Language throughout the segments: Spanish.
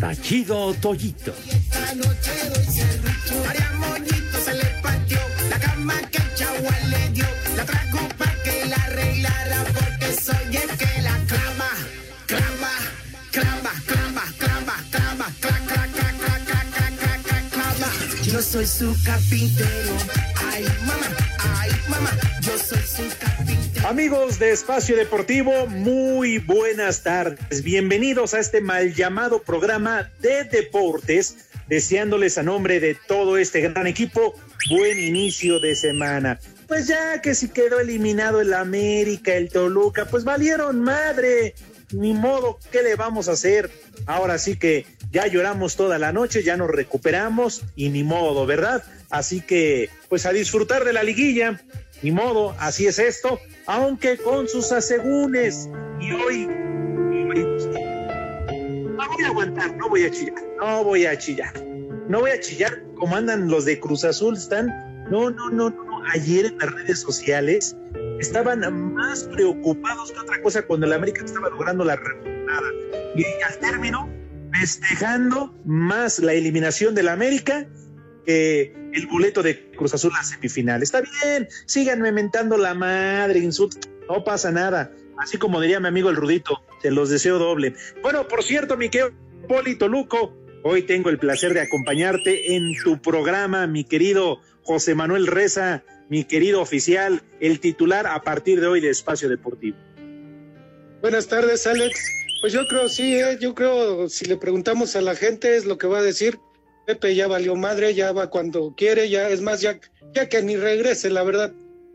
Tachido Toyito. Yo soy su carpintero. Ay, mamá, ay, mamá, yo soy su Amigos de Espacio Deportivo, muy buenas tardes. Bienvenidos a este mal llamado programa de deportes. Deseándoles a nombre de todo este gran equipo, buen inicio de semana. Pues ya que si quedó eliminado el América, el Toluca, pues valieron madre. Ni modo, ¿qué le vamos a hacer? Ahora sí que ya lloramos toda la noche, ya nos recuperamos y ni modo, ¿verdad? Así que, pues a disfrutar de la liguilla, ni modo, así es esto, aunque con sus asegúnes. Y hoy, no voy a aguantar, no voy a chillar, no voy a chillar, no voy a chillar como andan los de Cruz Azul, están, no, no, no, no, ayer en las redes sociales estaban más preocupados que otra cosa cuando el América estaba logrando la remontada. Y al término, festejando más la eliminación del América el boleto de Cruz Azul a la semifinal. Está bien, síganme mentando la madre, insult, no pasa nada. Así como diría mi amigo el Rudito, se los deseo doble. Bueno, por cierto, mi querido Polito Luco, hoy tengo el placer de acompañarte en tu programa, mi querido José Manuel Reza, mi querido oficial, el titular a partir de hoy de Espacio Deportivo. Buenas tardes, Alex. Pues yo creo sí, ¿eh? yo creo si le preguntamos a la gente es lo que va a decir. Pepe ya valió madre, ya va cuando quiere, ya es más, ya, ya que ni regrese, la verdad,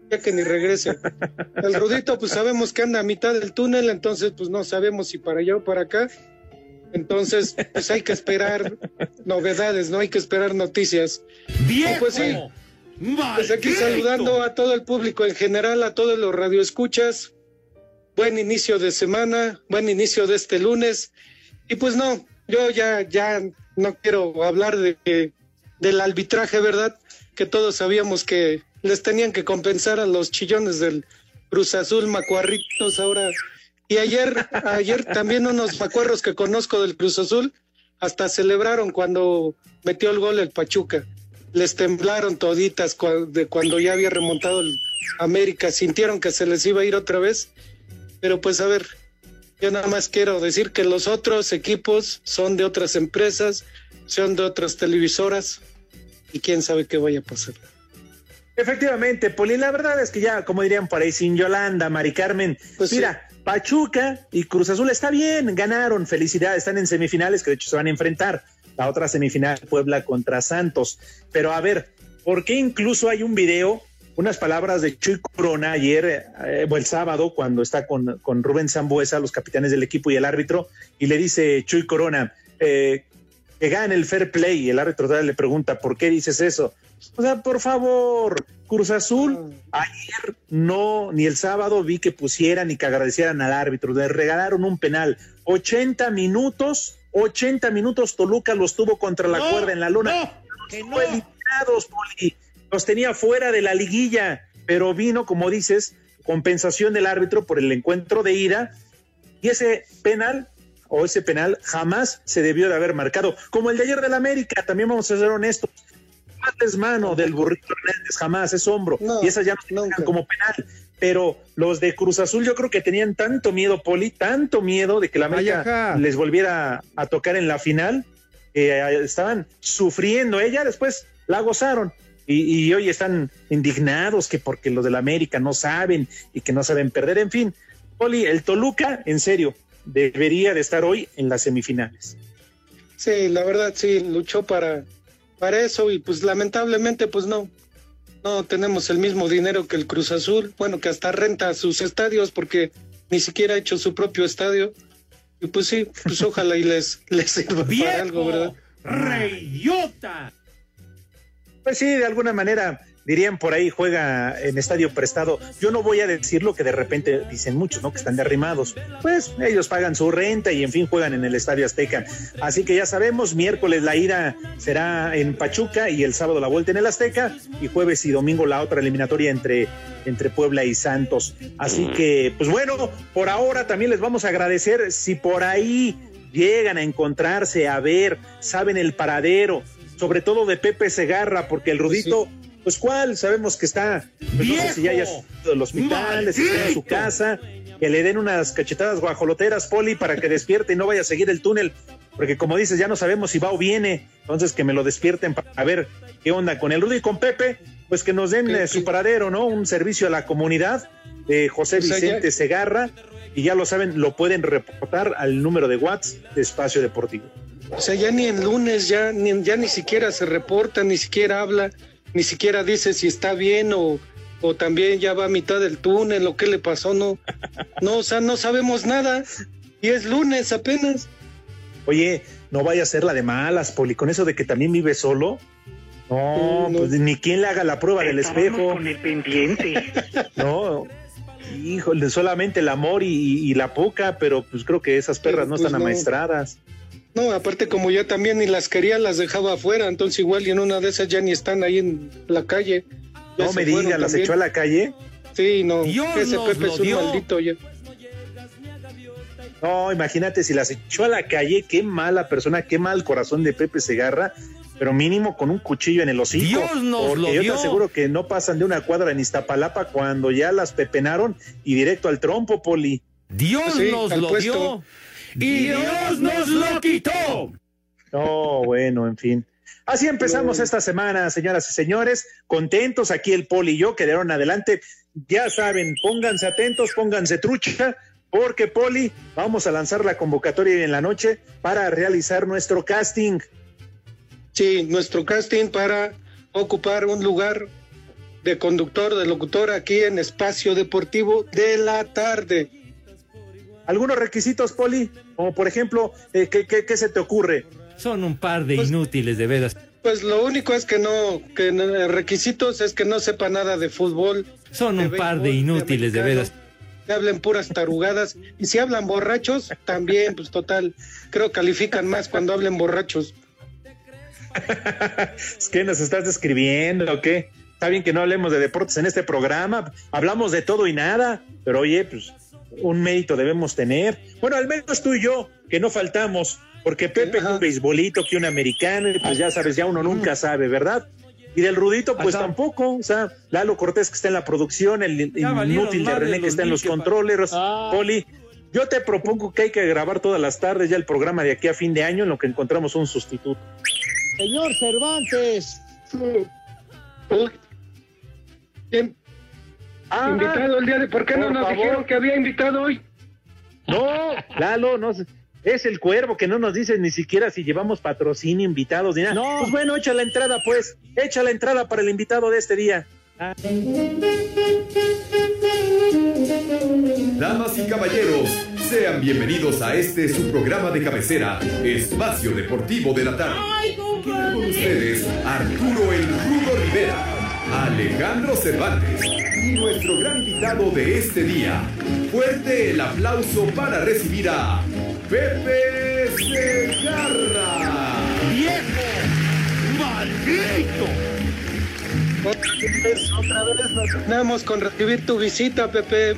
ya que ni regrese. El Rudito, pues sabemos que anda a mitad del túnel, entonces pues no sabemos si para allá o para acá. Entonces, pues hay que esperar novedades, no hay que esperar noticias. ¡Viejo! Pues sí, pues aquí saludando a todo el público en general, a todos los radioescuchas. Buen inicio de semana, buen inicio de este lunes. Y pues no, yo ya, ya no quiero hablar de, del arbitraje, ¿verdad? Que todos sabíamos que les tenían que compensar a los chillones del Cruz Azul, macuarritos ahora. Y ayer, ayer también unos macuarros que conozco del Cruz Azul hasta celebraron cuando metió el gol el Pachuca. Les temblaron toditas de cuando ya había remontado el América, sintieron que se les iba a ir otra vez. Pero pues a ver, yo nada más quiero decir que los otros equipos son de otras empresas, son de otras televisoras y quién sabe qué vaya a pasar. Efectivamente, Poli, la verdad es que ya, como dirían por ahí, sin Yolanda, Mari Carmen, Pues mira, Pachuca y Cruz Azul está bien, ganaron, felicidades, están en semifinales, que de hecho se van a enfrentar. La otra semifinal, Puebla contra Santos. Pero a ver, ¿por qué incluso hay un video, unas palabras de Chuy Corona ayer, eh, o el sábado, cuando está con, con Rubén Zambuesa, los capitanes del equipo y el árbitro, y le dice Chuy Corona, eh, que gane el fair play y el árbitro le pregunta, ¿por qué dices eso? O sea, por favor, Cruz Azul, ayer no, ni el sábado vi que pusieran ni que agradecieran al árbitro, le regalaron un penal, 80 minutos, 80 minutos Toluca los tuvo contra la cuerda en la luna. No, eliminados, Poli. Los tenía fuera de la liguilla, pero vino, como dices, compensación del árbitro por el encuentro de ida y ese penal o ese penal jamás se debió de haber marcado. Como el de ayer del América, también vamos a ser honestos. es mano del burrito Hernández, jamás es hombro. y esas ya no se como penal. Pero los de Cruz Azul yo creo que tenían tanto miedo, Poli, tanto miedo de que la América les volviera a tocar en la final, que eh, estaban sufriendo. Ella después la gozaron. Y, y, hoy están indignados que porque los de la América no saben y que no saben perder. En fin, Poli, el Toluca, en serio, debería de estar hoy en las semifinales. Sí, la verdad sí, luchó para, para eso y pues lamentablemente pues no, no tenemos el mismo dinero que el Cruz Azul, bueno, que hasta renta sus estadios porque ni siquiera ha hecho su propio estadio. Y pues sí, pues ojalá y les, les sirva para algo, ¿verdad? ¡Reyota! Pues sí, de alguna manera dirían por ahí juega en estadio prestado. Yo no voy a decir lo que de repente dicen muchos, ¿no? Que están derrimados. Pues ellos pagan su renta y en fin juegan en el estadio Azteca. Así que ya sabemos, miércoles la ida será en Pachuca y el sábado la vuelta en el Azteca y jueves y domingo la otra eliminatoria entre, entre Puebla y Santos. Así que, pues bueno, por ahora también les vamos a agradecer si por ahí llegan a encontrarse, a ver, saben el paradero, sobre todo de Pepe Segarra, porque el Rudito pues cuál, sabemos que está, pues, no sé si ya haya del hospital, está en su casa, que le den unas cachetadas guajoloteras, Poli, para que despierte y no vaya a seguir el túnel, porque como dices, ya no sabemos si va o viene, entonces que me lo despierten para ver qué onda con el Rudy y con Pepe, pues que nos den eh, su paradero, ¿no? Un servicio a la comunidad de José Vicente Segarra, y ya lo saben, lo pueden reportar al número de Watts de Espacio Deportivo. O sea, ya ni en lunes, ya ni, ya ni siquiera se reporta, ni siquiera habla ni siquiera dice si está bien o, o también ya va a mitad del túnel o qué le pasó, no, no, o sea, no sabemos nada y es lunes apenas. Oye, no vaya a ser la de malas, Poli, con eso de que también vive solo. No, pues ni quien le haga la prueba del espejo. Con el pendiente. No, híjole, solamente el amor y, la poca, pero pues creo que esas perras no pues están amaestradas. No, aparte como ya también ni las quería, las dejaba afuera, entonces igual y en una de esas ya ni están ahí en la calle. no me diga, ¿las echó a la calle? Sí, no, ese Pepe es un maldito ya. No, imagínate si las echó a la calle, qué mala persona, qué mal corazón de Pepe Segarra, pero mínimo con un cuchillo en el hocico. Dios nos porque yo te aseguro que no pasan de una cuadra en Iztapalapa cuando ya las pepenaron y directo al trompo, Poli. Dios nos lo dio y Dios nos lo quitó. Oh, bueno, en fin. Así empezamos esta semana, señoras y señores, contentos aquí el Poli y yo que adelante. Ya saben, pónganse atentos, pónganse trucha, porque Poli, vamos a lanzar la convocatoria en la noche para realizar nuestro casting. Sí, nuestro casting para ocupar un lugar de conductor, de locutor aquí en Espacio Deportivo de la tarde algunos requisitos, Poli, como por ejemplo, eh, ¿qué, se te ocurre? Son un par de pues, inútiles, de veras. Pues lo único es que no, que requisitos es que no sepa nada de fútbol. Son un par de inútiles, de, veras. Que hablen puras tarugadas. Y si hablan borrachos, también, pues total, creo califican más cuando hablen borrachos. es que nos estás describiendo, ¿o qué? Está bien que no hablemos de deportes en este programa, hablamos de todo y nada, pero oye, pues un mérito debemos tener. Bueno, al menos tú y yo, que no faltamos, porque Pepe es un beisbolito, que un americano, pues ya sabes, ya uno nunca sabe, ¿verdad? Y del Rudito, pues tampoco, o sea, Lalo Cortés que está en la producción, el inútil de René que está en los controles, ah. Poli. Yo te propongo que hay que grabar todas las tardes ya el programa de aquí a fin de año en lo que encontramos un sustituto. Señor Cervantes. Ah, invitado el día de. ¿Por qué no nos dijeron que había invitado hoy? No, Lalo, no es el cuervo que no nos dice ni siquiera si llevamos patrocinio, invitados, ni nada. No. Pues bueno, echa la entrada, pues. Echa la entrada para el invitado de este día. Damas y caballeros, Sean bienvenidos a este su programa de cabecera, Espacio Deportivo de la Tarde. Con ustedes, Arturo El Rudo Rivera, Alejandro Cervantes y nuestro gran invitado de este día. Fuerte el aplauso para recibir a Pepe Segarra. ¡Viejo! ¡Maldito! Otra vez nos con recibir tu visita, Pepe.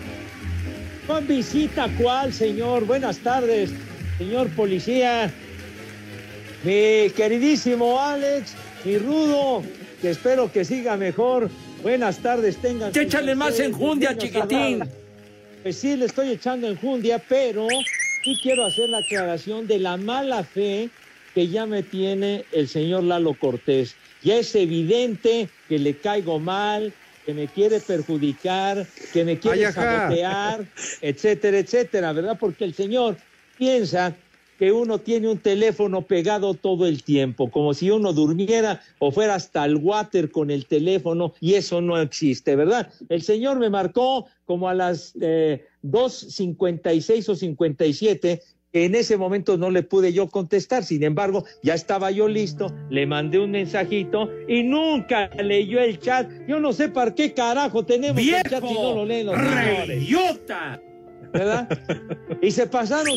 ¿Con visita cuál, señor? Buenas tardes, señor policía. Mi queridísimo Alex, mi rudo, que espero que siga mejor. Buenas tardes, tengan. Échale más enjundia, chiquitín. Pues sí, le estoy echando enjundia, pero sí quiero hacer la aclaración de la mala fe que ya me tiene el señor Lalo Cortés. Ya es evidente que le caigo mal, que me quiere perjudicar, que me quiere sabotear, etcétera, etcétera, ¿verdad? Porque el señor piensa que uno tiene un teléfono pegado todo el tiempo, como si uno durmiera o fuera hasta el water con el teléfono, y eso no existe, ¿verdad? El señor me marcó como a las eh, 2.56 o 57, que en ese momento no le pude yo contestar, sin embargo, ya estaba yo listo, le mandé un mensajito y nunca leyó el chat. Yo no sé para qué carajo tenemos el chat si no lo leen los. ¿verdad? Y se pasaron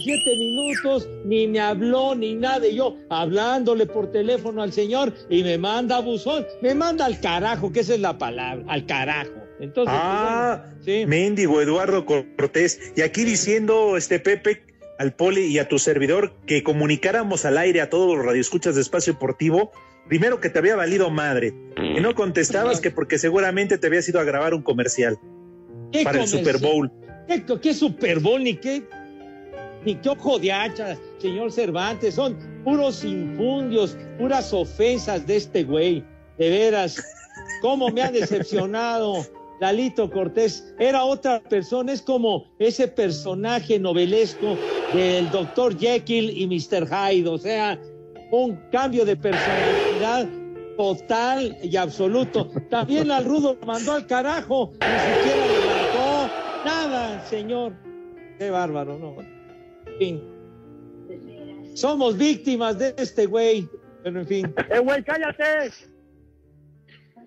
siete minutos, ni me habló ni nada, y yo hablándole por teléfono al señor y me manda a buzón, me manda al carajo, que esa es la palabra, al carajo. Entonces, Ah, pues, bueno, sí. Mendigo Eduardo Cortés. Y aquí diciendo, este Pepe, al Poli y a tu servidor, que comunicáramos al aire a todos los radioescuchas de Espacio Deportivo, primero que te había valido madre, que no contestabas que porque seguramente te habías ido a grabar un comercial ¿Qué para el? Super Bowl. ¿Qué, qué Super Bowl ni qué? Ni qué ojo de hacha, señor Cervantes. Son puros infundios, puras ofensas de este güey. De veras, cómo me ha decepcionado. Lalito Cortés era otra persona, es como ese personaje novelesco del Dr. Jekyll y Mr. Hyde, o sea, un cambio de personalidad total y absoluto. También al rudo lo mandó al carajo, ni siquiera le marcó nada, señor. Qué bárbaro, no. Fin. Somos víctimas de este güey, pero en fin. ¡Eh, güey, cállate!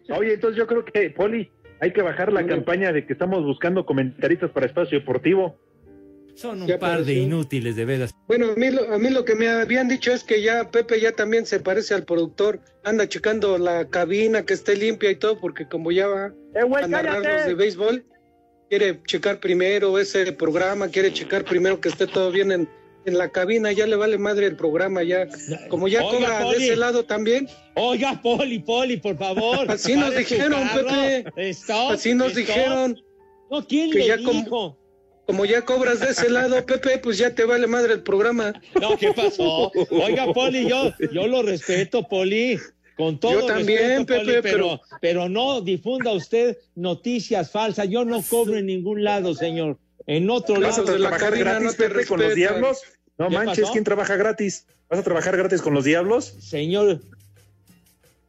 Oye, entonces yo creo que, Poli, hay que bajar la campaña de que estamos buscando comentaristas para Espacio Deportivo. Son un Ya par de inútiles, de veras. Bueno, a mí, lo, a mí lo que me habían dicho es que ya Pepe ya también se parece al productor. Anda checando la cabina que esté limpia y todo, porque como ya va a narrar los de béisbol, quiere checar primero ese programa, quiere checar primero que esté todo bien en, en la cabina. Ya le vale madre el programa, ya. Como ya Oiga, cobra de ese lado también. Oiga, Poli, Poli, por favor. Así nos dijeron. Pepe. Stop, Así nos stop. dijeron. No, ¿quién que le ya como- dijo? Como ya cobras de ese lado, Pepe, pues ya te vale madre el programa. No, ¿qué pasó? Oiga, Poli, yo, yo lo respeto, Poli. Con todo Yo también, respeto, Poli, Pepe, pero, pero no difunda usted noticias falsas. Yo no cobro en ningún lado, señor. En otro ¿Vas a lado. de la trabajar gratis, no Pepe, con los diablos? No ¿Qué manches, pasó? ¿quién trabaja gratis? ¿Vas a trabajar gratis con los diablos? Señor,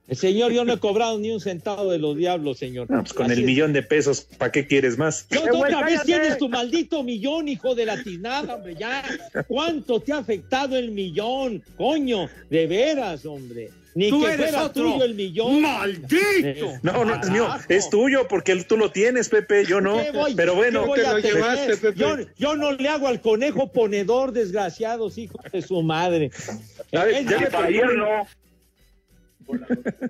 señor, yo no he cobrado ni un centavo de los diablos, señor. No, pues con Así el es. millón de pesos, ¿para qué quieres más? No, güey, otra vez cállate. tienes tu maldito millón, hijo de la tiznada, hombre, ya. ¿Cuánto te ha afectado el millón? Coño, de veras, hombre. Ni Tú que eres fuera otro. tuyo el millón. ¡Maldito! No, no es mío, es tuyo porque tú lo tienes, Pepe, yo no. ¿Qué voy- Pero qué bueno, voy te a lo tener? llevaste, Pepe. Yo, yo no le hago al conejo ponedor, desgraciados, hijos de su madre. ¿sabes? Es ya me perdieron.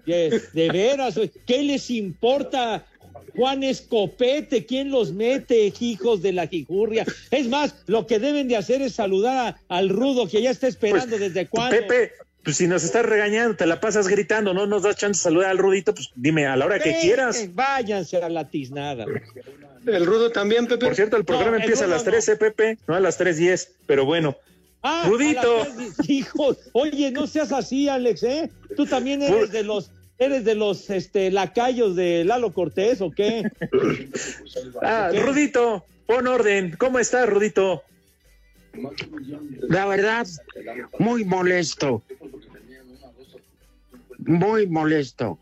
de, de veras, ¿qué les importa? Juan Escopete, ¿quién los mete, hijos de la jijurria? Es más, lo que deben de hacer es saludar a- al rudo que ya está esperando desde cuándo. Pepe, pues si nos estás regañando, te la pasas gritando, no nos das chance de saludar al Rudito, pues dime a la hora que quieras. váyanse a la tiznada. El rudo también, Pepe. Por cierto, el programa No, el empieza a las no. 13, Pepe, no a las 3.10, pero bueno. Ah, Rudito. a las tres, Hijo, oye, no seas así, Alex, ¿eh? Tú también eres Por- de los, eres de los, este, lacayos de Lalo Cortés, ¿o qué? Ah, ¿Qué? Rudito, pon orden. ¿Cómo estás, Rudito? La verdad, muy molesto. Muy molesto.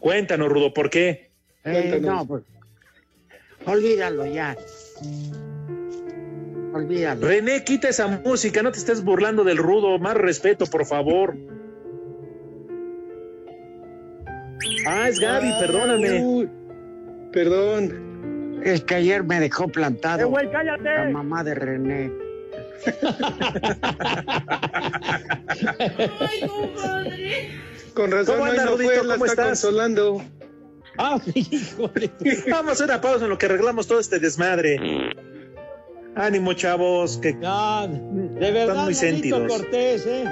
Cuéntanos, Rudo, ¿por qué? Eh, no, pues, olvídalo ya. olvídalo. René, quita esa música, no te estés burlando del rudo, más respeto, por favor. Ah, es Gaby, perdóname. Uy, perdón. Es que ayer me dejó plantado ¡Eh, güey, cállate! la mamá de René. Con razón, ¿Cómo anda, no Rudito? fue, la ¿Cómo está estás? consolando. Ah, híjole. Vamos a una pausa en lo que arreglamos todo este desmadre. Ánimo, chavos, que de verdad, muy Rudito sentidos. Cortés, ¿eh?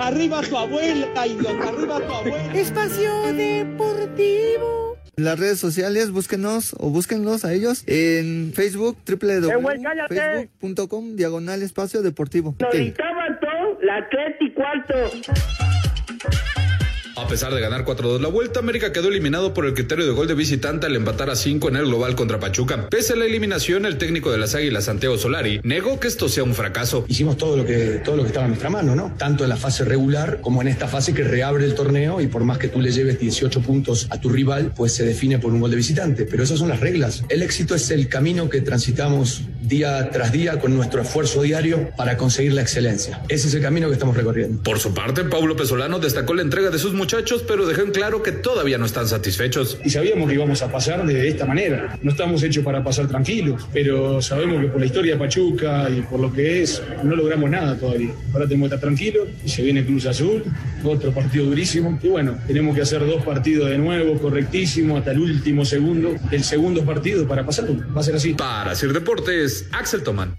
Arriba tu abuela, idiota, arriba tu abuela. Espacio Deportivo. Las redes sociales, búsquenos o búsquenlos a ellos en Facebook, www.facebook.com, diagonal espacio deportivo. Ok. la tres y cuarto. A pesar de ganar 4-2 la vuelta, América quedó eliminado por el criterio de gol de visitante al empatar a 5 en el global contra Pachuca. Pese a la eliminación, el técnico de las Águilas, Santiago Solari, negó que esto sea un fracaso. Hicimos todo lo que todo lo que estaba en nuestra mano, ¿no? Tanto en la fase regular como en esta fase que reabre el torneo y por más que tú le lleves 18 puntos a tu rival, pues se define por un gol de visitante. Pero esas son las reglas. El éxito es el camino que transitamos día tras día con nuestro esfuerzo diario para conseguir la excelencia. Ese es el camino que estamos recorriendo. Por su parte, Paulo Pesolano destacó la entrega de sus muchachos, pero dejó en claro que todavía no están satisfechos. y sabíamos que íbamos a pasar de esta manera. No estamos hechos para pasar tranquilos, pero sabemos que por la historia de Pachuca y por lo que es, no logramos nada todavía. Ahora tenemos que estar tranquilos y se viene Cruz Azul, otro partido durísimo. Y bueno, tenemos que hacer dos partidos de nuevo, correctísimo, hasta el último segundo, el segundo partido para pasarlo. Va a ser así. Para hacer deportes, Axel Tomán.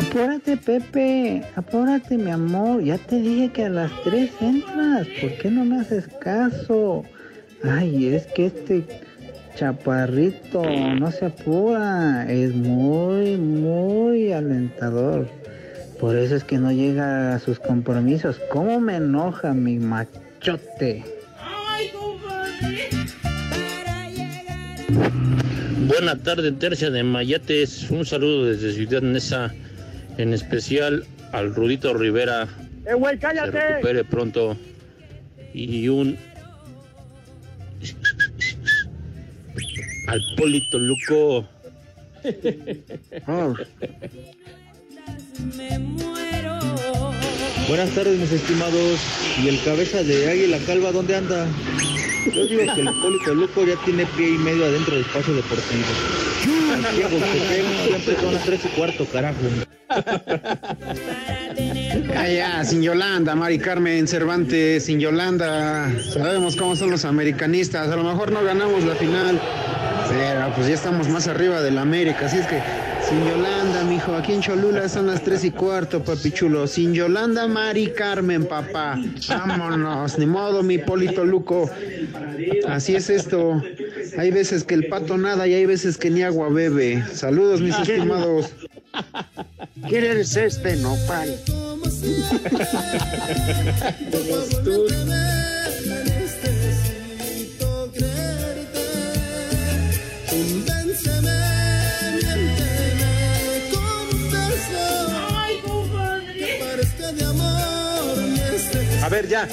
Apúrate, Pepe. Apúrate, mi amor. Ya te dije que a las 3 entras. ¿Por qué no me haces caso? Ay, es que este chaparrito no se apura. Es muy, muy alentador. Por eso es que no llega a sus compromisos. ¿Cómo me enoja mi machote? Buena tarde, Tercia de Mayates. Un saludo desde Ciudad Neza, en especial al Rudito Rivera. ¡Eh, güey, Se cállate! recupere pronto. Y un. al Polito Luco. Buenas tardes, mis estimados. ¿Y el cabeza de Águila Calva dónde anda? Yo digo que el Hipólito Luco ya tiene pie y medio adentro del espacio deportivo. Huastepec siempre son las tres y cuarto, carajo. Ya, ya, sin Yolanda, Mari Carmen Cervantes, sin Yolanda. Sabemos cómo son los americanistas. A lo mejor no ganamos la final, pero pues ya estamos más arriba del América. Así es que, sin Yolanda, mijo, aquí en Cholula son las tres y cuarto, papi chulo. Sin Yolanda, Mari Carmen, papá. Vámonos, ni modo, mi Polito Luco. Así es esto. Hay veces que el pato nada y hay veces que ni agua bebe. Saludos, mis estimados. ¿Quién eres este nopal? ver, ya,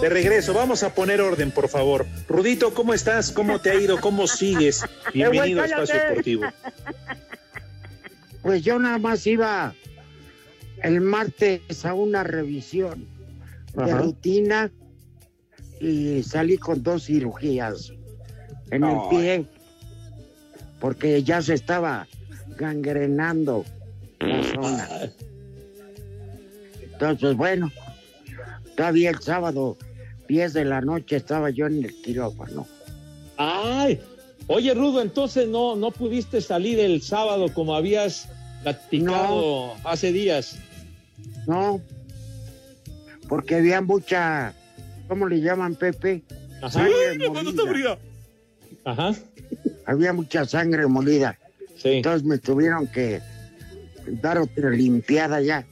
de regreso, vamos a poner orden, por favor. Rudito, ¿cómo estás? ¿Cómo te ha ido? ¿Cómo sigues? Bienvenido a Espacio Deportivo. Pues yo nada más iba el martes a una revisión de rutina y salí con dos cirugías en el pie porque ya se estaba gangrenando la zona. Entonces, bueno, todavía el sábado, 10 de la noche, estaba yo en el quirófano. Ay, oye Rudo, entonces no, no pudiste salir el sábado como habías platicado hace días. No, porque había mucha, ¿cómo le llaman Pepe? Ajá. Sangre molida. Ajá. Había mucha sangre molida. Entonces me tuvieron que dar otra limpiada ya.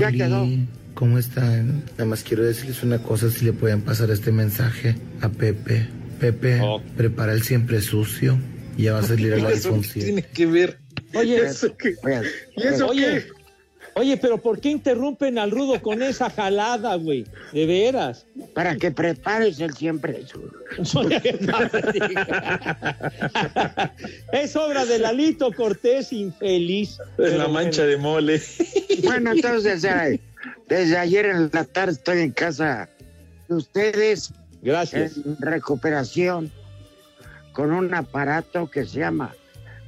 Ya quedó. ¿Cómo están? Nada más quiero decirles una cosa, si le pueden pasar este mensaje a Pepe. Pepe, Oh. prepara el siempre sucio. Ya va a salir el iPhone 7. Tiene que ver. Oye, ¿Eso qué? Oye, ¿Y eso Oye. qué? Oye, pero ¿por qué interrumpen al rudo con esa jalada, güey? De veras. Para que prepares el siempre es obra de Lalito Cortés, infeliz. Es la mancha de mole. Bueno, entonces, desde ayer en la tarde estoy en casa de ustedes. Gracias. En recuperación con un aparato que se llama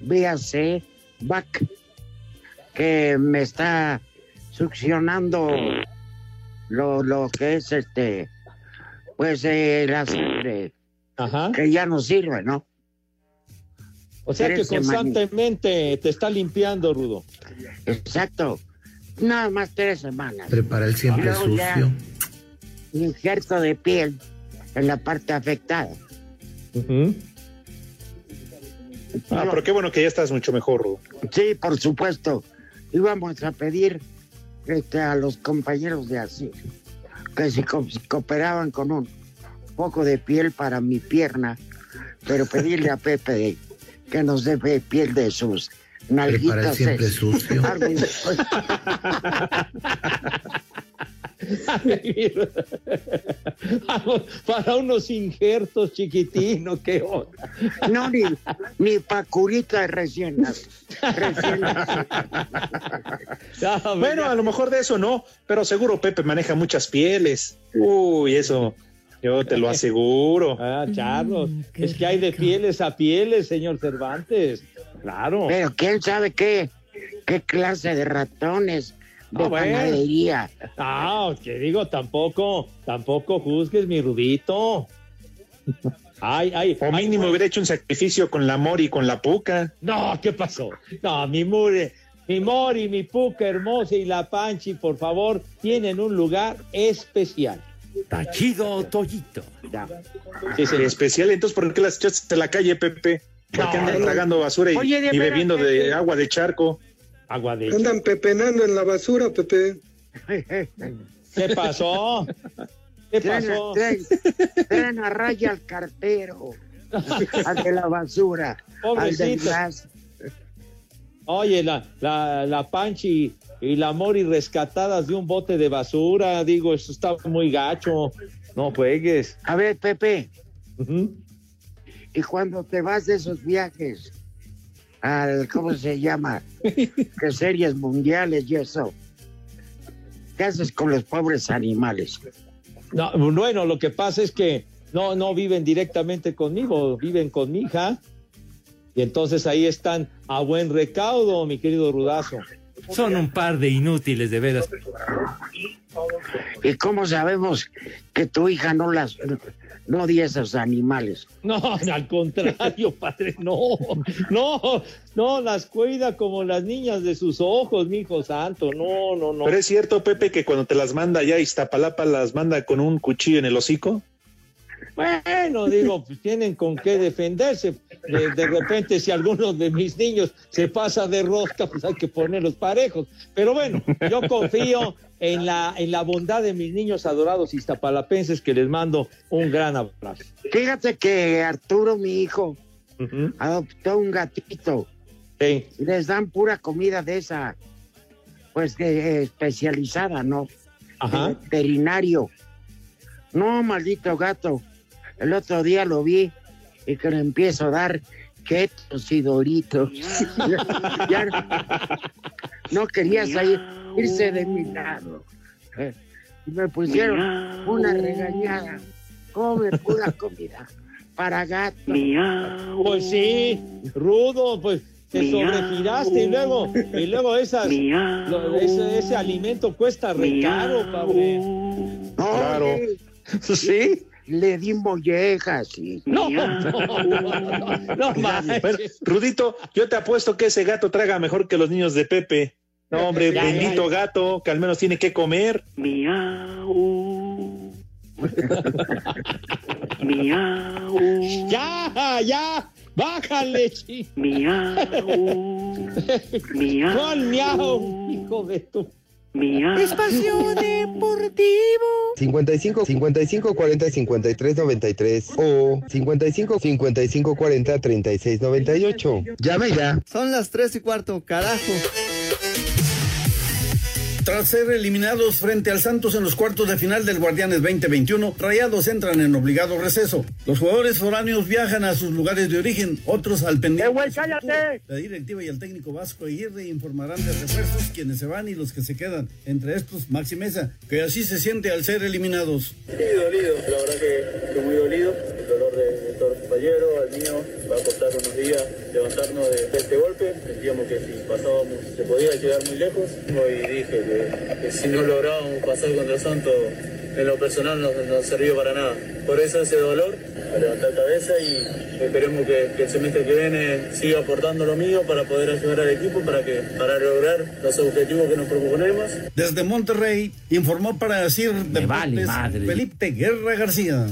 VAC BAC que me está succionando lo, lo que es este, pues eh, la sangre que ya no sirve, ¿no? O sea que semanas. constantemente te está limpiando, Rudo. Exacto. Nada más tres semanas. Prepara el siempre ya, sucio. Injerto de piel en la parte afectada. Ah, pero qué bueno que ya estás mucho mejor, Rudo. Sí, por supuesto. Íbamos a pedir este, a los compañeros de así que co- si cooperaban con un poco de piel para mi pierna, pero pedirle a Pepe que nos dé piel de sus nalguitas. siempre es Para unos injertos chiquitinos, qué onda. No, ni, ni pa' curita recién. recién. Bueno, a lo mejor de eso no, pero seguro Pepe maneja muchas pieles. Uy, eso yo te lo aseguro. Ah, Charlos, es que hay de pieles a pieles, señor Cervantes. Claro. Pero quién sabe qué, qué clase de ratones de Ah, bueno. panadería. Ah, que digo, tampoco, tampoco juzgues mi rudito. Ay, ay. O mínimo hubiera hecho un sacrificio con la Mori y con la Puca. No, ¿qué pasó? No, mi Mure, mi Mori, mi Puca hermosa y la Panchi, por favor, tienen un lugar especial. Tachido Toyito. Sí, sí, especial. Entonces, ¿por qué las echaste a la calle, Pepe? ¿Por qué andan tragando basura y, Oye, de y veras, bebiendo de agua de charco? Agua de Andan pepenando en la basura, Pepe. ¿Qué pasó? ¿Qué pasó? traen- traen a raya al cartero, al de la basura, al del Pobrecito. gas. Oye, la, la, la Panchi y la Mori rescatadas de un bote de basura, digo, eso está muy gacho. No juegues. A ver, Pepe, y cuando te vas de esos viajes al, ¿cómo se llama? que series mundiales y eso, ¿qué haces con los pobres animales? No, bueno, lo que pasa es que no, no viven directamente conmigo, viven con mi hija. Y entonces ahí están a buen recaudo, mi querido Rudazo. Son un par de inútiles, de veras. ¿Y cómo sabemos que tu hija no las no a esos animales? No, al contrario, padre, no, no, no, las cuida como las niñas de sus ojos, mi hijo santo, no, no, no. Pero es cierto, Pepe, que cuando te las manda ya Iztapalapa, las manda con un cuchillo en el hocico. Bueno, digo, pues tienen con qué defenderse. De, de repente, si alguno de mis niños se pasa de rosca, pues hay que ponerlos parejos. Pero bueno, yo confío en la, en la bondad de mis niños adorados iztapalapenses, que les mando un gran abrazo. Fíjate que Arturo, mi hijo, adoptó un gatito. Sí. Y les dan pura comida de esa, pues de, especializada, ¿no? Ajá. De veterinario. No, maldito gato. El otro día lo vi y que le empiezo a dar quietos y doritos. ya, ya no, no quería salir, irse de mi lado. Eh, y me pusieron una regañada. Come pura comida para gato. Pues sí, rudo, pues te Miau. sobregiraste y luego, y luego esas, lo- ese, ese alimento cuesta re caro, padre. Claro. Sí. Le di mollejas, sí. No, no, no, no. Bueno, Rudito, yo te apuesto que ese gato traga mejor que los niños de Pepe. No, hombre, Ya, ya, bendito ya. gato, que al menos tiene que comer. Ya, ya, bájale, chi. Miau. ¿Cuál miau? Hijo de tu. Espacio Deportivo. 55 55 40 53 93 o 55 55 40 36 98. Llame ya. Son las tres y cuarto, carajo. Tras ser eliminados frente al Santos en los cuartos de final del Guardianes 2021, Rayados entran en obligado receso. Los jugadores foráneos viajan a sus lugares de origen, otros al pendiente. La directiva y el técnico Vasco Aguirre informarán de refuerzos, quienes se van y los que se quedan. Entre estos, Maxi Mesa, que así se siente al ser eliminados. Sí, dolido, la verdad que, que muy dolido. El dolor de, de todos los compañeros, al mío, va a costar unos días levantarnos de, de este golpe. Sentíamos que si pasábamos se podía llegar muy lejos. Hoy dije que, que si no lográbamos pasar contra Santos, en lo personal no, no sirvió para nada. Por eso ese dolor, a levantar cabeza y esperemos que, que el semestre que viene siga aportando lo mío para poder ayudar al equipo para, que, para lograr los objetivos que nos proponemos. Desde Monterrey, informó para decir Deportes Felipe Guerra García.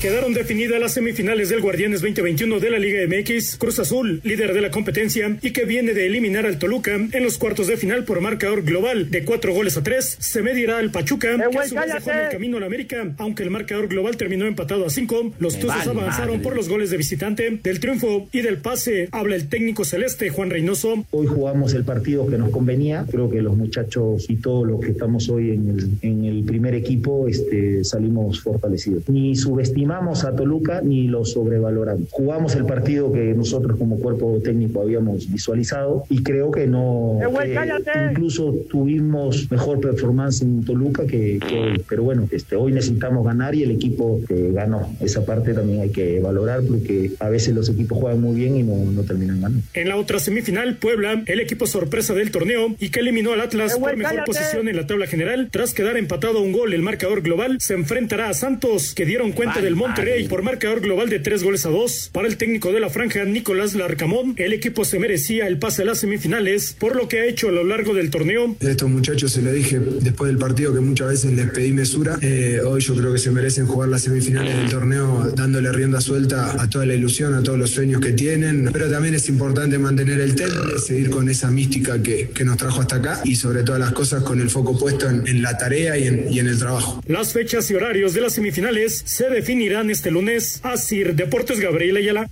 Quedaron definidas las semifinales del Guardianes 2021 de la Liga MX. Cruz Azul, líder de la competencia y que viene de eliminar al Toluca en los cuartos de final por marcador global de cuatro goles a tres, se medirá al Pachuca, que a su vez dejó en el camino al América. Aunque el marcador global terminó empatado a cinco, los Tuzos vale avanzaron madre. por los goles de visitante. Del triunfo y del pase habla el técnico celeste Juan Reynoso. Hoy jugamos el partido que nos convenía. Creo que los muchachos y todos los que estamos hoy en el, en el primer equipo este, salimos fortalecidos. Ni subestimamos a Toluca ni lo sobrevaloramos. Jugamos el partido que nosotros como cuerpo técnico habíamos visualizado y creo que no. que incluso tuvimos mejor performance en Toluca que, que hoy. Pero bueno, este, hoy necesitamos ganar y el equipo que ganó. Esa parte también hay que valorar porque a veces los equipos juegan muy bien y no, no terminan ganando. En la otra semifinal, Puebla, el equipo sorpresa del torneo y que eliminó al Atlas por mejor posición en la tabla general, tras quedar empatado a un gol el marcador global, se enfrentará a Santos, que dieron cuenta del Monterrey por marcador global de tres goles a dos. Para el técnico de la franja, Nicolás Larcamón, el equipo se merecía el pase a las semifinales por lo que ha hecho a lo largo del torneo. A estos muchachos se lo dije después del partido que muchas veces les pedí mesura. Eh, hoy yo creo que se merecen jugar las semifinales del torneo dándole rienda suelta a toda la ilusión, a todos los sueños que tienen. Pero también es importante mantener el temple, seguir con esa mística que, que nos trajo hasta acá y sobre todas las cosas con el foco puesto en, en la tarea y en, y en el trabajo. Las fechas y horarios de las semifinales se definirán este lunes. Asir Deportes Gabriel Ayala.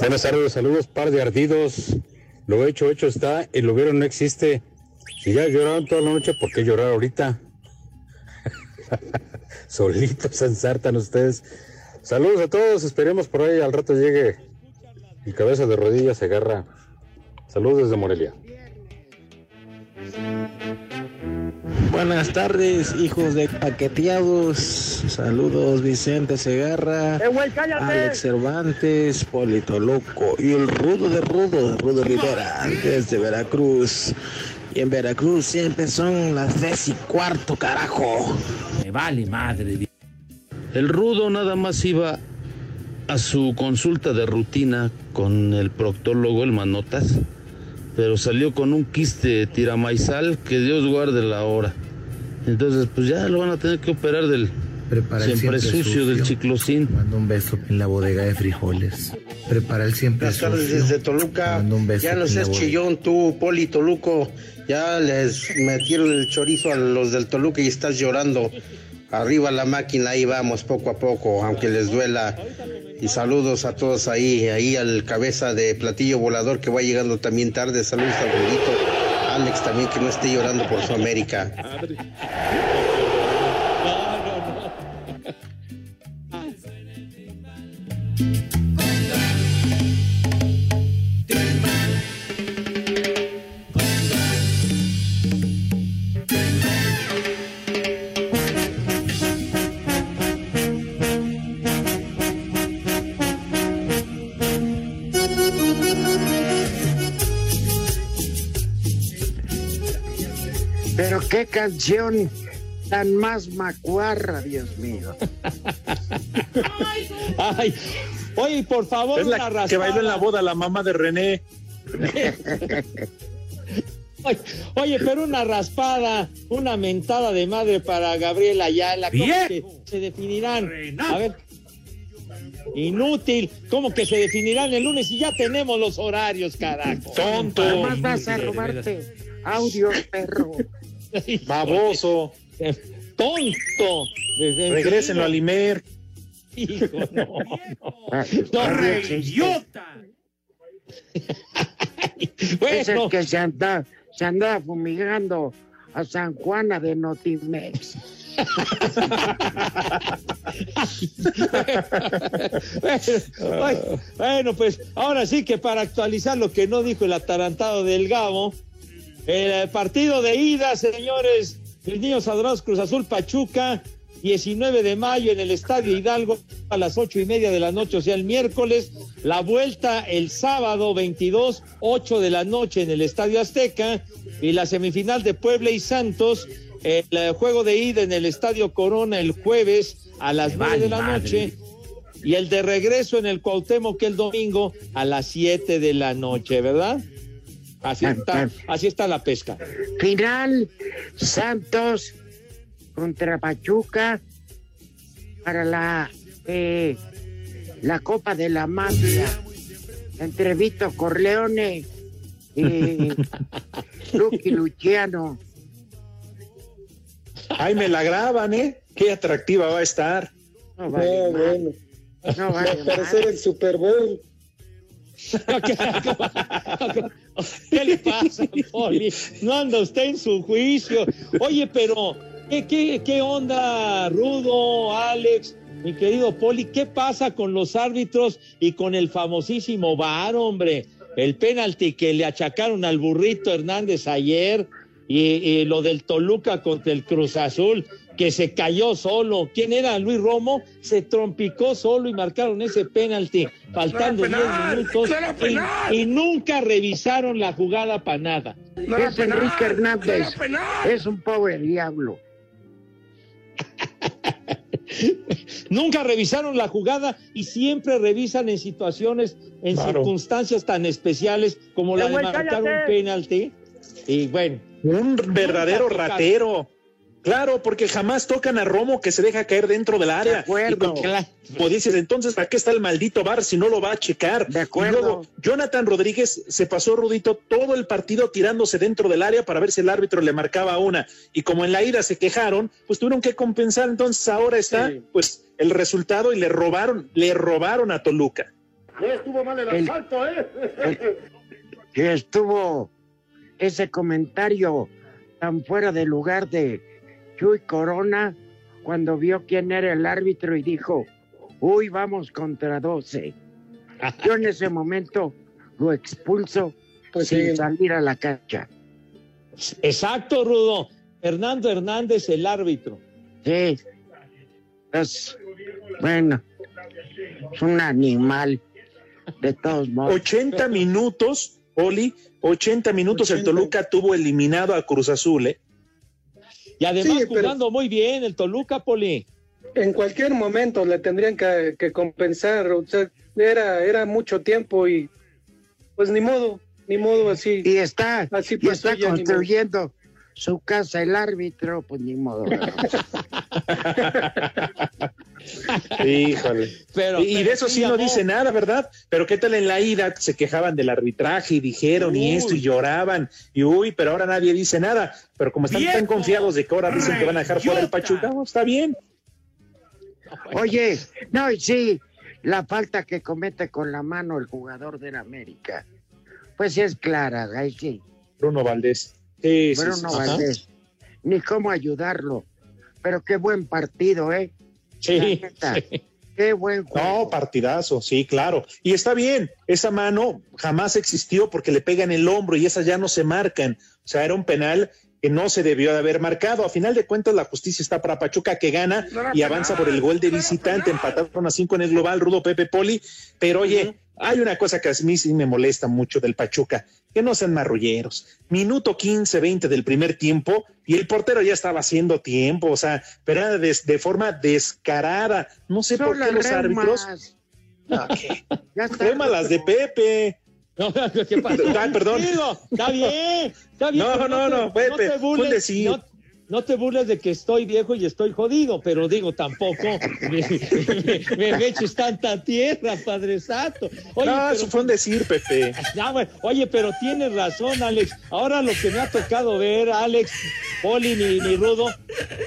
Buenas tardes, saludos, par de ardidos. Lo hecho, hecho está, y lo vieron no existe. Si ya lloraron toda la noche, ¿por qué llorar ahorita? Solitos ensartan ustedes. Saludos a todos, esperemos por ahí al rato llegue y cabeza de rodillas se agarra. Saludos desde Morelia. Buenas tardes, hijos de paqueteados. Saludos, Vicente Segarra, Alex Cervantes, Polito Loco y el rudo de rudo, Rudo Rivera, desde Veracruz. Y en Veracruz siempre son las diez y cuarto, carajo. Me vale madre. El rudo nada más iba a su consulta de rutina con el proctólogo, el Manotas, pero salió con un quiste tiramaizal que Dios guarde la hora. Entonces, pues ya lo van a tener que operar del Prepara el siempre, sucio, del chiclocín. Mando un beso en la bodega de frijoles. Prepara el siempre Buenas tardes sucio. desde Toluca. Mando un beso Ya no seas chillón tú, Poli Toluco. Ya les metieron el chorizo a los del Toluca y estás llorando. Arriba la máquina, ahí vamos poco a poco, aunque les duela. Y saludos a todos ahí, ahí al cabeza de platillo volador que va llegando también tarde. Saludos al Rudito. Alex también que no esté llorando por su América. qué canción tan más macuarra, Dios mío. Ay, oye, por favor, Es la una que bailó en la boda la mamá de René. Oye, oye, pero una raspada, una mentada de madre para Gabriela Ayala. ¿Cómo Bien. que se definirán? A ver. Inútil, ¿cómo que se definirán el lunes y ya tenemos los horarios, carajo? Tonto. Además vas a robarte audio, perro. Baboso. tonto. Regrésenlo a Limer. Hijo, no, idiota. Es el que se anda, se anda fumigando a San Juana de Notimex. bueno, bueno, pues ahora sí que para actualizar lo que no dijo el atarantado del Gabo, el partido de ida, señores, el niño Adorados Cruz Azul Pachuca, 19 de mayo en el Estadio Hidalgo a las ocho y media de la noche, o sea, el miércoles, la vuelta el sábado 22, 8 de la noche en el Estadio Azteca, y la semifinal de Puebla y Santos, el eh, juego de ida en el Estadio Corona el jueves a las nueve de la noche y el de regreso en el Cuauhtémoc el domingo a las 7 de la noche, ¿verdad? Así está, así está la pesca. Final Santos contra Pachuca para la eh, la Copa de la Mafia entre Vito Corleone y Lucky Luciano. Ay, me la graban, ¿eh? Qué atractiva va a estar. No, vale no bueno. No Va a aparecer el Super Bowl. ¿Qué le pasa, Poli? No anda usted en su juicio. Oye, pero, ¿qué, qué, qué onda, Rudo, Alex, mi querido Poli? ¿Qué pasa con los árbitros y con el famosísimo VAR, hombre? El penalti que le achacaron al burrito Hernández ayer y, y lo del Toluca contra el Cruz Azul que se cayó solo. ¿Quién era? Luis Romo se trompicó solo y marcaron ese penalti faltando 10 minutos y, y nunca revisaron la jugada para nada. es Enrique Hernández. Es un pobre diablo. Nunca revisaron la jugada y siempre revisan en situaciones, en Claro. circunstancias tan especiales como la de marcar un penalti. Y bueno. Un verdadero ratero. Claro, porque jamás tocan a Romo que se deja caer dentro del área. Y como, como dices, entonces, ¿para qué está el maldito bar si no lo va a checar? Y luego, Jonathan Rodríguez se pasó, Rudito, todo el partido tirándose dentro del área para ver si el árbitro le marcaba una. Y como en la ida se quejaron, pues tuvieron que compensar. Entonces ahora está, pues, el resultado y le robaron, le robaron a Toluca. No estuvo mal el El- asalto, ¿eh? Que estuvo ese comentario tan fuera de lugar de Chuy Corona cuando vio quién era el árbitro y dijo, uy, vamos contra 12. Yo en ese momento lo expulso Pues sin sí. salir a la cancha. Exacto, Rudo. Fernando Hernández, el árbitro. Sí. Es, bueno, es un animal. De todos modos. 80 minutos, Oli, 80 minutos el Toluca tuvo eliminado a Cruz Azul, ¿eh? Y además Sí, pero- jugando muy bien el Toluca, Poli. En cualquier momento le tendrían que, que compensar, o sea, era, era mucho tiempo y pues ni modo, ni modo así. Y está, así y está construyendo su casa el árbitro, pues ni modo. Híjole. Pero, y, de eso sí sí no dice nada, ¿verdad? Pero qué tal en la ida se quejaban del arbitraje y dijeron y esto y lloraban y uy, pero ahora nadie dice nada. Pero como están tan confiados de que ahora dicen que van a dejar fuera el Pachuca, no, está bien. Oye, no, y sí, la falta que comete con la mano el jugador del América, pues es clara, ahí sí. Bruno Valdés. Sí, sí, Bruno sí. Ni cómo ayudarlo. Pero qué buen partido, ¿eh? Sí, Qué buen juego. No, partidazo, sí, claro. Y está bien, esa mano jamás existió porque le pegan el hombro y esas ya no se marcan. O sea, era un penal que no se debió de haber marcado. A final de cuentas, la justicia está para Pachuca que gana y avanza por el gol de visitante. Empataron a cinco en el global, Rudo Pepe Poli. Pero oye, hay una cosa que a mí sí me molesta mucho del Pachuca, que no sean marrulleros. Minuto 15, 20 del primer tiempo y el portero ya estaba haciendo tiempo, o sea, pero era de, de forma descarada. No sé por qué los árbitros. ¿qué? Ya está. Rema las de Pepe. No, ¿qué pasa? Perdón. Está bien, está bien. No, no, te- no, Pepe, te fue un burles, decir. no, no te burles de que estoy viejo y estoy jodido, pero digo, tampoco me, me, me eches tanta tierra, Padre Santo. Oye, no, pero- eso fue un decir, Pepe. Güey. Oye, pero tienes razón, Alex. Ahora lo que me ha tocado ver, Alex, Poli ni, ni Rudo,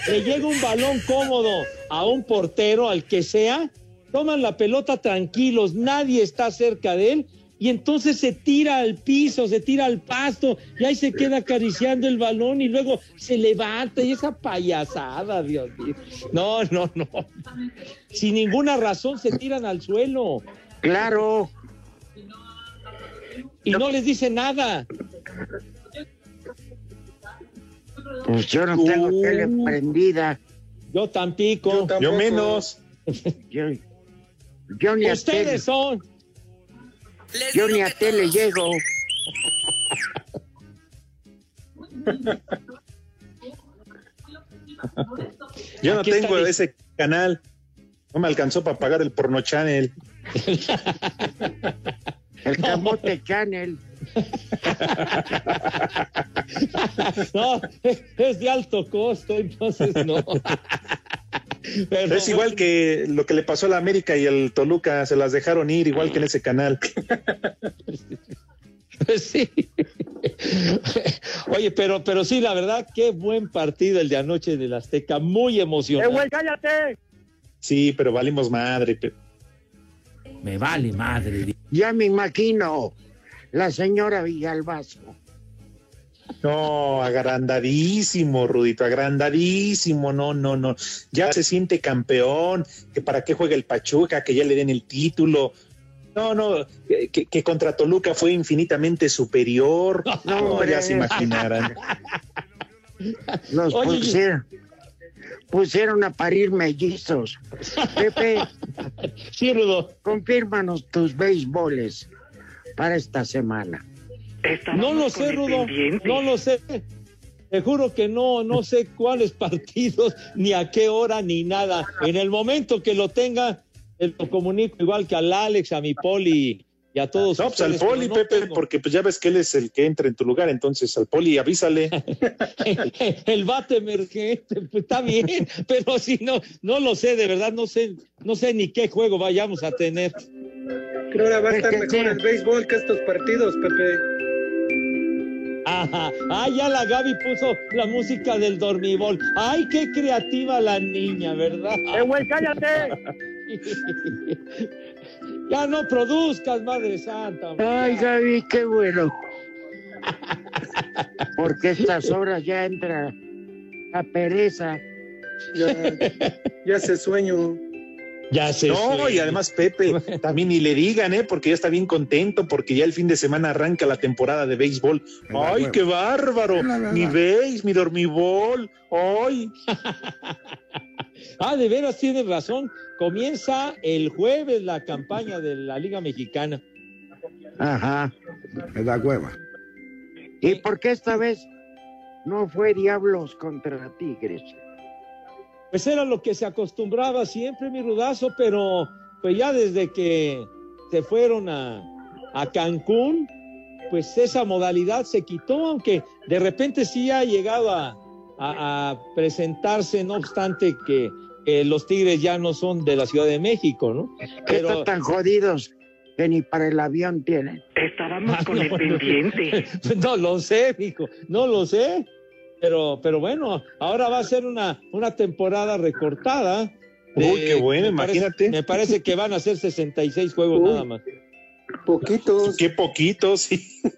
le llega un balón cómodo a un portero, al que sea, toman la pelota tranquilos, nadie está cerca de él. Y entonces se tira al piso, se tira al pasto, y ahí se queda acariciando el balón y luego se levanta y esa payasada, Dios mío. No, no, no. Sin ninguna razón se tiran al suelo. Claro. Y no les dice nada. Pues yo no tengo tele prendida. Yo Tampico. Yo tampoco. Yo menos. Yo, yo ni Ustedes son. Yo ni a tele llego. Yo no Aquí tengo mi- ese canal. No me alcanzó para pagar el porno channel. El Camote Channel. No, es de alto costo, entonces no. Pero- es igual que lo que le pasó a la América y el Toluca, se las dejaron ir, igual que en ese canal. Sí. Oye, pero, pero sí, la verdad, qué buen partido el de anoche del Azteca, muy emocionante. cállate! Sí, pero valimos madre. pe- Me vale madre. Ya me imagino. La señora Villalbazo. No, agrandadísimo, Rudito, agrandadísimo, no, no, no. Ya se siente campeón, que para qué juega el Pachuca, que ya le den el título. No, no, que, que contra Toluca fue infinitamente superior. No, No, ya se imaginarán. Los Oye, pusieron, a parir mellizos. Pepe, Sí, Rudo. confírmanos tus béisboles para esta semana. No lo sé, Rudo. No lo sé. Te juro que no, no sé cuáles partidos, ni a qué hora, ni nada. En el momento que lo tenga, lo comunico igual que al Alex, a mi Poli y a todos. No, pues al Poli, no Pepe, tengo. porque pues ya ves que él es el que entra en tu lugar, entonces al Poli avísale. el bate emergente, pues está bien, pero si no, no lo sé, de verdad, no sé, no sé ni qué juego vayamos a tener. Pero ahora va a estar mejor el béisbol que estos partidos, Pepe. Ajá. Ah, ya la Gaby puso la música del dormibol. Ay, qué creativa la niña, ¿verdad? ¡Eh, güey, cállate! ya no produzcas, Madre Santa. Ay, Gaby, qué bueno. Porque estas horas ya entra la pereza. Ya, ya hace sueño. Ya se No, y además Pepe, también ni le digan, ¿eh? Porque ya está bien contento, porque ya el fin de semana arranca la temporada de béisbol. ¡Ay, qué bárbaro! Mi béis, mi dormibol. ¡Ay! Ah, de veras tienes razón. Comienza el jueves la campaña de la Liga Mexicana. Ajá. Me da hueva. ¿Y por qué esta vez no fue Diablos contra Tigres? Pues era lo que se acostumbraba siempre, mi rudazo, pero pues ya desde que se fueron a, a Cancún, pues esa modalidad se quitó, aunque de repente sí ha llegado a, a- a presentarse, no obstante que, que los Tigres ya no son de la Ciudad de México, ¿no? Están tan jodidos que ni para el avión tienen. Ah, no, No lo sé, mijo, no lo sé. Pero, pero bueno, ahora va a ser una, una temporada recortada. Uy, qué bueno, me parece- imagínate. me parece que van a ser 66 juegos Uy. nada más. Poquitos. Qué poquitos, sí.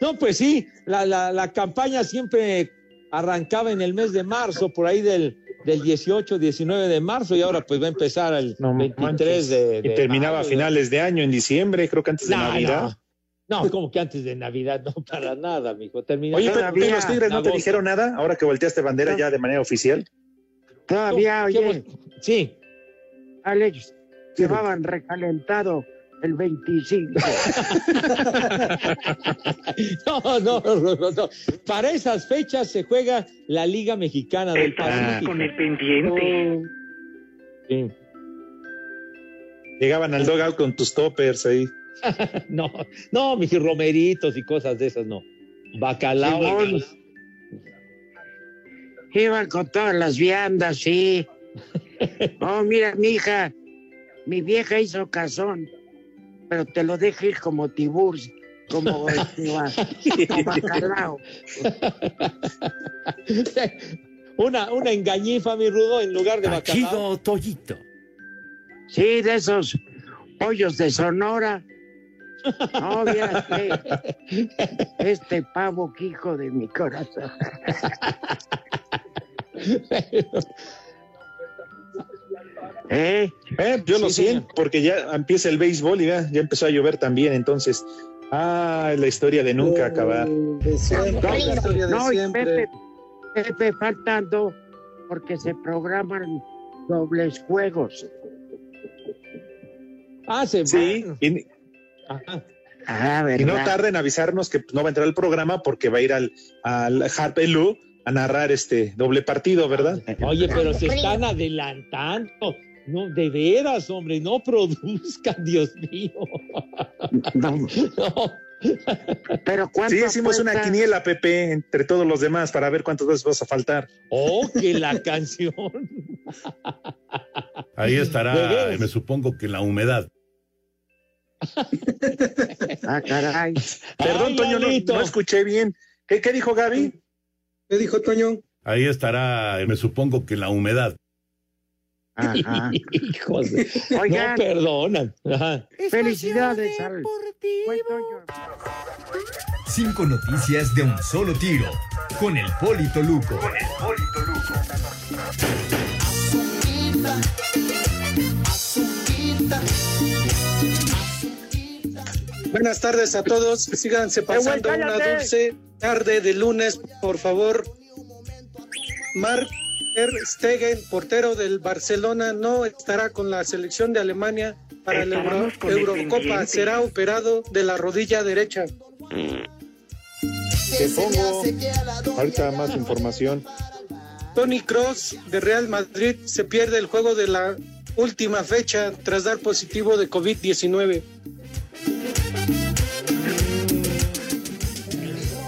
No, pues sí, la, la, la campaña siempre arrancaba en el mes de marzo, por ahí del, del 18, 19 de marzo, y ahora pues va a empezar el 23 de, Y de terminaba a finales de año, en diciembre, creo que antes de No, Navidad. No, como que antes de Navidad, no para nada, mijo. Termina Oye, pero todavía ¿los Tigres no te dijeron nada ahora que volteaste bandera ya de manera oficial? Todavía, ¿Qué oye, Sí. Alex, llevaban recalentado el 25. No, no, no, no, no. Para esas fechas se juega la Liga Mexicana del Pacífico. con el pendiente. Sí. Llegaban al dogout con tus toppers ahí. No, no, mis romeritos y cosas de esas, no. Bacalao. Simón. Iban con todas las viandas, sí. Oh, mira, mi hija, mi vieja hizo cazón, pero te lo dejo ir como tiburs, como, este, como bacalao. Una, una engañifa, mi rudo, en lugar de bacalao. Chido Toyito. Sí, de esos pollos de Sonora. No, que este pavo que hijo de mi corazón. ¿Eh? Yo lo sé, porque ya empieza el béisbol y ya, ya empezó a llover también, entonces. Ah, la historia de nunca acabar. De siempre, la historia de No, siempre. Pepe, Pepe, faltando porque se programan dobles juegos. Ah, se Sí, y, Ah, y no tarda en avisarnos que no va a entrar al programa porque va a ir al, al Harpe Lu a narrar este doble partido, ¿verdad? Oye, pero se están adelantando. No, de veras, hombre, no produzcan, Dios mío. No. Pero ¿cuánto Sí, hicimos una quiniela, Pepe, entre todos los demás para ver cuántas veces vas a faltar. Oh, que la canción. Ahí ¿De estará, me supongo que la humedad. Ah, caray. Perdón, Ay, Toño, no, no escuché bien. ¿Qué, qué dijo Gaby? ¿Qué dijo Toño? Ahí estará, me supongo que la humedad. Ajá. Hijos de- Oigan. No perdonan. Ajá. Felicidades al. Cinco noticias de un solo tiro. Con el Polito Luco. Buenas tardes a todos. Síganse pasando una dulce tarde de lunes, por favor. Mark Ter Stegen, portero del Barcelona, no estará con la selección de Alemania para la Euro- Eurocopa. Será operado de la rodilla derecha. Te pongo ahorita más información. Tony Cross de Real Madrid se pierde el juego de la última fecha tras dar positivo de COVID-19.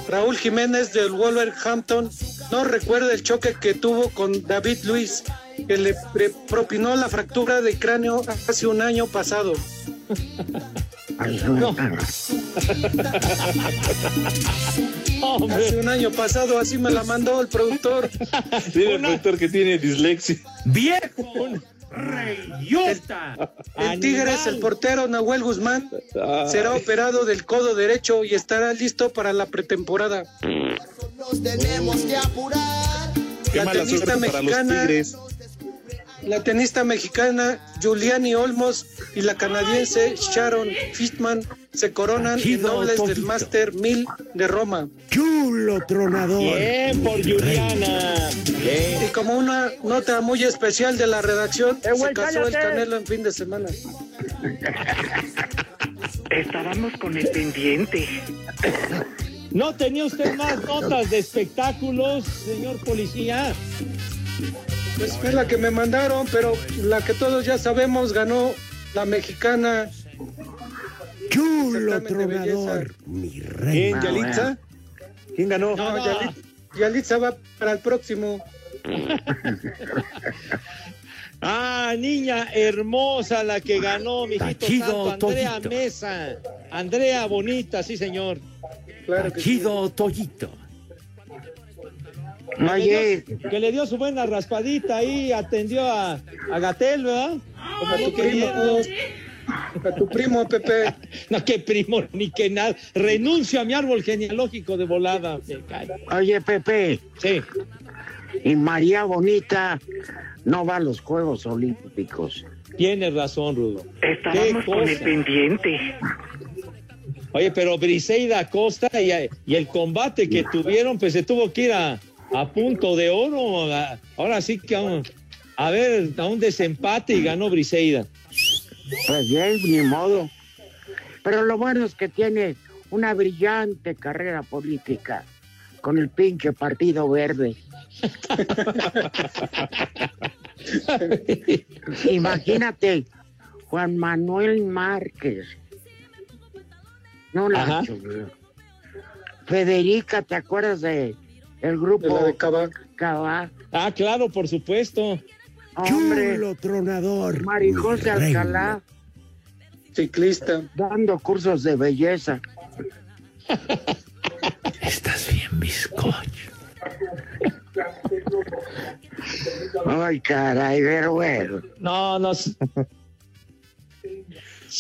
Raúl Jiménez del Wolverhampton no recuerda el choque que tuvo con David Luis, que le pre- propinó la fractura de cráneo hace un año pasado. Hace un año pasado, así me la mandó el productor. Tiene el productor que tiene dislexia. ¡Viejo! ¡Reyota! El Tigres, el portero Nahuel Guzmán, será operado del codo derecho y estará listo para la pretemporada. Nos tenemos que apurar. Qué La mala tenista suerte para los mexicana, Tigres. La tenista mexicana Giuliani Olmos y la canadiense Sharon Fitman se coronan en dobles del. Master 1000 de Roma. Chulo tronador. Bien por Juliana. Bien. Y como una nota muy especial de la redacción, se güey, casó el cállate. Canelo en fin de semana. Estábamos con el pendiente. ¿No tenía usted más notas de espectáculos, señor policía? Pues fue la que me mandaron, pero la que todos ya sabemos ganó la mexicana. Chulo tronador. Mi ¿Quién, reina. Yalitza? ¿Quién ganó? No, Yalitza va para el próximo. Ah, niña hermosa la que ganó, mijito Chido, santo, Andrea Toyito. Mesa. Andrea Bonita, sí, señor. Claro que sí. Chido Que le, Oye, dio, que le dio su buena raspadita ahí, atendió a, a Gatel, ¿verdad? Como A tu tú querías. a tu primo Pepe. No, que primo, ni que nada. Renuncio a mi árbol genealógico de volada. Oye, Pepe, Sí. y María Bonita no va a los Juegos Olímpicos. Tienes razón, Rudo. Estábamos con el pendiente. Oye, pero Briseida Acosta y, y el combate que tuvieron, pues se tuvo que ir a, a punto de oro. Ahora sí que a, a ver, a un desempate y ganó Briseida. Pues bien, ni modo. Pero lo bueno es que tiene una brillante carrera política con el pinche Partido Verde. Imagínate, Juan Manuel Márquez. No la. Federica, ¿te acuerdas de el grupo De la de va. Ah, claro, por supuesto. Hombre, Chulo tronador. Marijose Mi reina. Alcalá, Ciclista. dando cursos de belleza. Estás bien, bizcocho. Ay, caray, pero bueno. No, no. se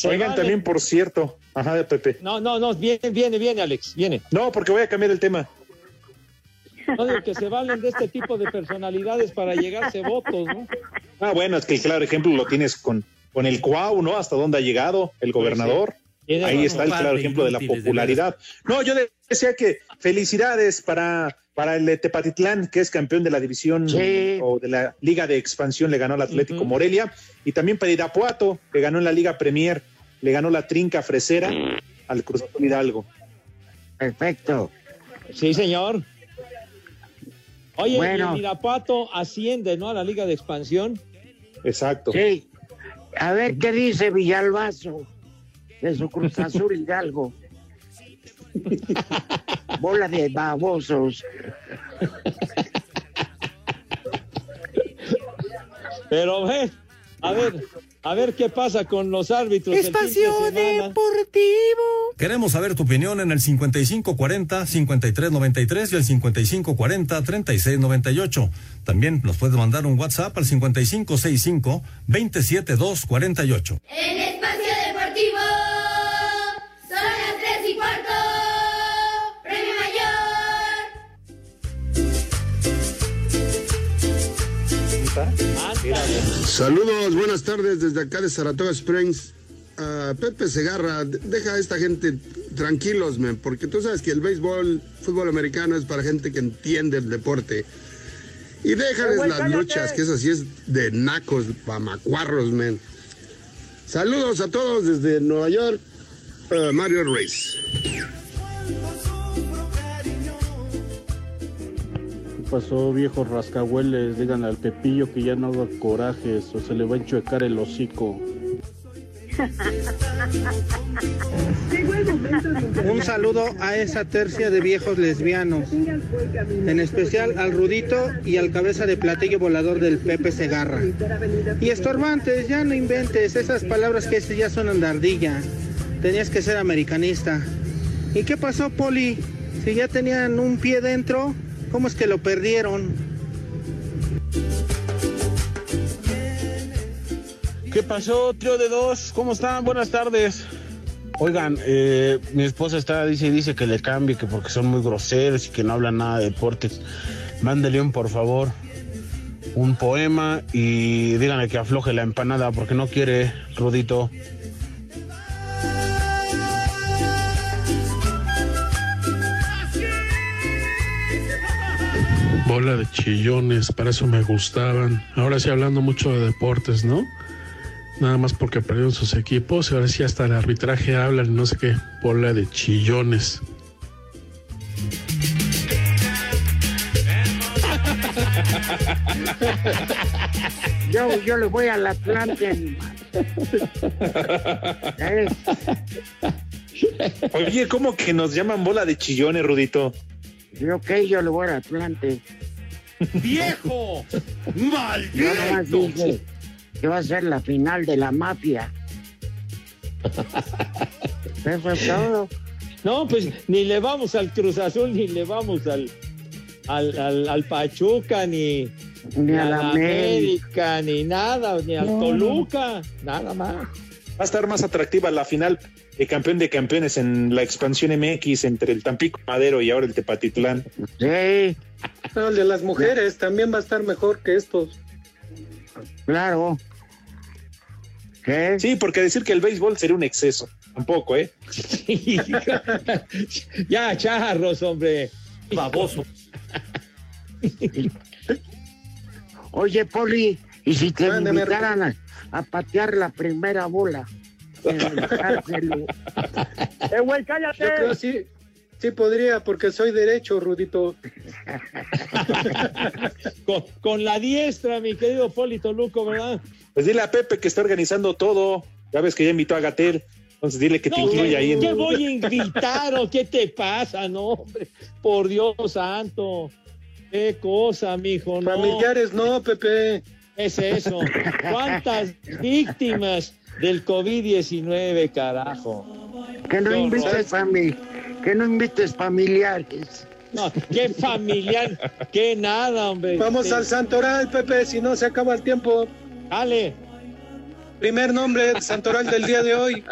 Oigan, vale. también, por cierto. Ajá, de Pepe. No, no, no, viene, viene, viene, Alex, viene. No, porque voy a cambiar el tema. No, de que se valen de este tipo de personalidades para llegarse votos, ¿no? Ah, bueno, es que el claro ejemplo lo tienes con, con el Cuau, ¿no? Hasta dónde ha llegado el gobernador. Tiene Ahí está el claro ejemplo de la popularidad. No, yo decía que felicidades para, para el de Tepatitlán, que es campeón de la división Sí. o de la Liga de Expansión, le ganó al Atlético. Morelia. Y también para Irapuato, que ganó en la Liga Premier, le ganó la Trinca Fresera al Cruz Azul Hidalgo. Perfecto. Sí, señor. Oye, Bueno. y el Irapuato asciende, ¿no? A la Liga de Expansión. Exacto. Sí. A ver qué dice Villalbazo de su Cruz Azul Hidalgo. Bola de babosos. Pero ve, a ver, a ver qué pasa con los árbitros. el fin de semana. Queremos saber tu opinión en el 5540-5393 y el 5540-3698. También nos puedes mandar un WhatsApp al 5565-27248. En Espacio Saludos, buenas tardes desde acá de Saratoga Springs. Ah, Pepe Segarra, de- deja a esta gente tranquilos, men, porque tú sabes que el béisbol, fútbol americano es para gente que entiende el deporte. Y déjales güey, las cállate. luchas, que eso sí es de nacos, pamacuarros, men. Saludos a todos desde Nueva York, ah, Mario Reyes. Pasó, viejos rascahueles? Díganle al Pepillo que ya no haga corajes o se le va a enchuecar el hocico. Un saludo a esa tercia de viejos lesbianos, en especial al Rudito y al cabeza de platillo volador del Pepe Segarra. Y estorbantes, ya no inventes, esas palabras que ya son andardilla. Tenías que ser americanista. ¿Y qué pasó, Poli? Si ya tenían un pie dentro, ¿cómo es que lo perdieron? ¿Qué pasó, trío de dos? ¿Cómo están? Buenas tardes. Oigan, eh, mi esposa está, dice dice que le cambie, que porque son muy groseros y que no hablan nada de deportes. Mándele un, por favor, un poema y díganle que afloje la empanada porque no quiere, Rudito. Bola de chillones, para eso me gustaban. Ahora sí hablando mucho de deportes, ¿no? Nada más porque perdieron sus equipos y ahora sí hasta el arbitraje hablan y no sé qué. Bola de chillones. Yo, yo le voy al Atlante. animal. ¿Eh? Oye, ¿cómo que nos llaman bola de chillones, Rudito? Yo que yo le voy al Atlante. ¡Viejo! Yo nomás dije que va a ser la final de la mafia. Eso es todo. No, pues ni le vamos al Cruz Azul, ni le vamos al, al, al, al Pachuca, ni, Ni a la América, ni nada, ni al No, no. Toluca, nada más. Va a estar más atractiva la final de campeón de campeones en la expansión MX entre el Tampico Madero y ahora el Tepatitlán. Sí. No, el de las mujeres también va a estar mejor que estos. Claro. ¿Qué? Sí, porque decir que el béisbol sería un exceso. Tampoco, ¿eh? ya, charros, hombre. Baboso. Oye, Poli, ¿y si te invitaran a, a patear la primera bola? En el cárcel. ¡Eh, güey, Yo creo sí, sí podría, porque soy derecho, Rudito. con, con la diestra, mi querido Polito Luco, ¿verdad? Pues dile a Pepe que está organizando todo. Ya ves que ya invitó a Gatel. Entonces dile que te No, incluye ¿qué, ahí en. qué voy a invitar o qué te pasa? No, hombre, por Dios santo. Qué cosa, mijo, no. Familiares no, Pepe. Es eso. ¿Cuántas víctimas del COVID-19, carajo? Que no invites fami que no invites familiares. No, qué familiar, qué nada, hombre. Vamos Sí. al Santoral, Pepe, si no se acaba el tiempo. Dale. Primer nombre del Santoral del día de hoy,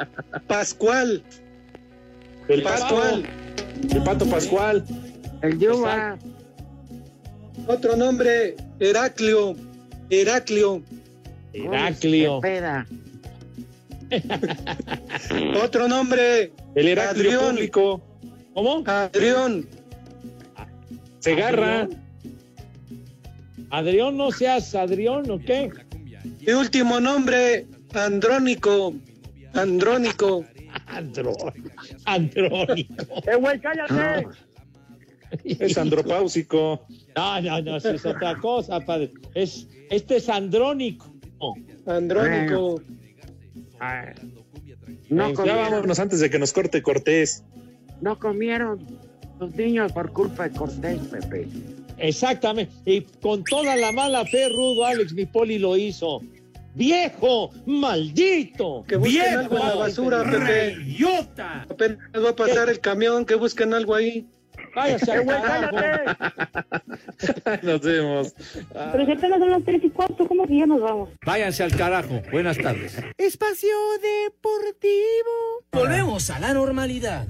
Pascual. El Pascual. El pato Pascual. El Yuba. Otro nombre, Heraclio. Heraclio. Heraclio. Peda. Otro nombre, El Heraclio Adrión. público. ¿Cómo? Adrión. Segarra. Adrián, no seas Adrián, ¿o qué? Y último nombre, Andrónico. Andrónico. Andrón. Andrónico. ¡Eh, güey, cállate! Es andropáusico. No, no, no, eso es otra cosa, padre. Es, este es andrónico. Andrónico. No ya comieron, vámonos antes de que nos corte Cortés. no comieron los niños por culpa de Cortés, Pepe. Exactamente. Y con toda la mala fe, Rudo, Alex, mi poli lo hizo. ¡Viejo! ¡Maldito! Que busquen ¡Viejo! algo en la basura, Pepe. ¡Reyota! Apenas va a pasar el camión, que busquen algo ahí. ¡Váyase al carajo! Nos vemos. Pero si apenas son las 3 y cuarto, ¿cómo que ya nos vamos? Váyanse al carajo. Buenas tardes. Espacio Deportivo. Volvemos a la normalidad.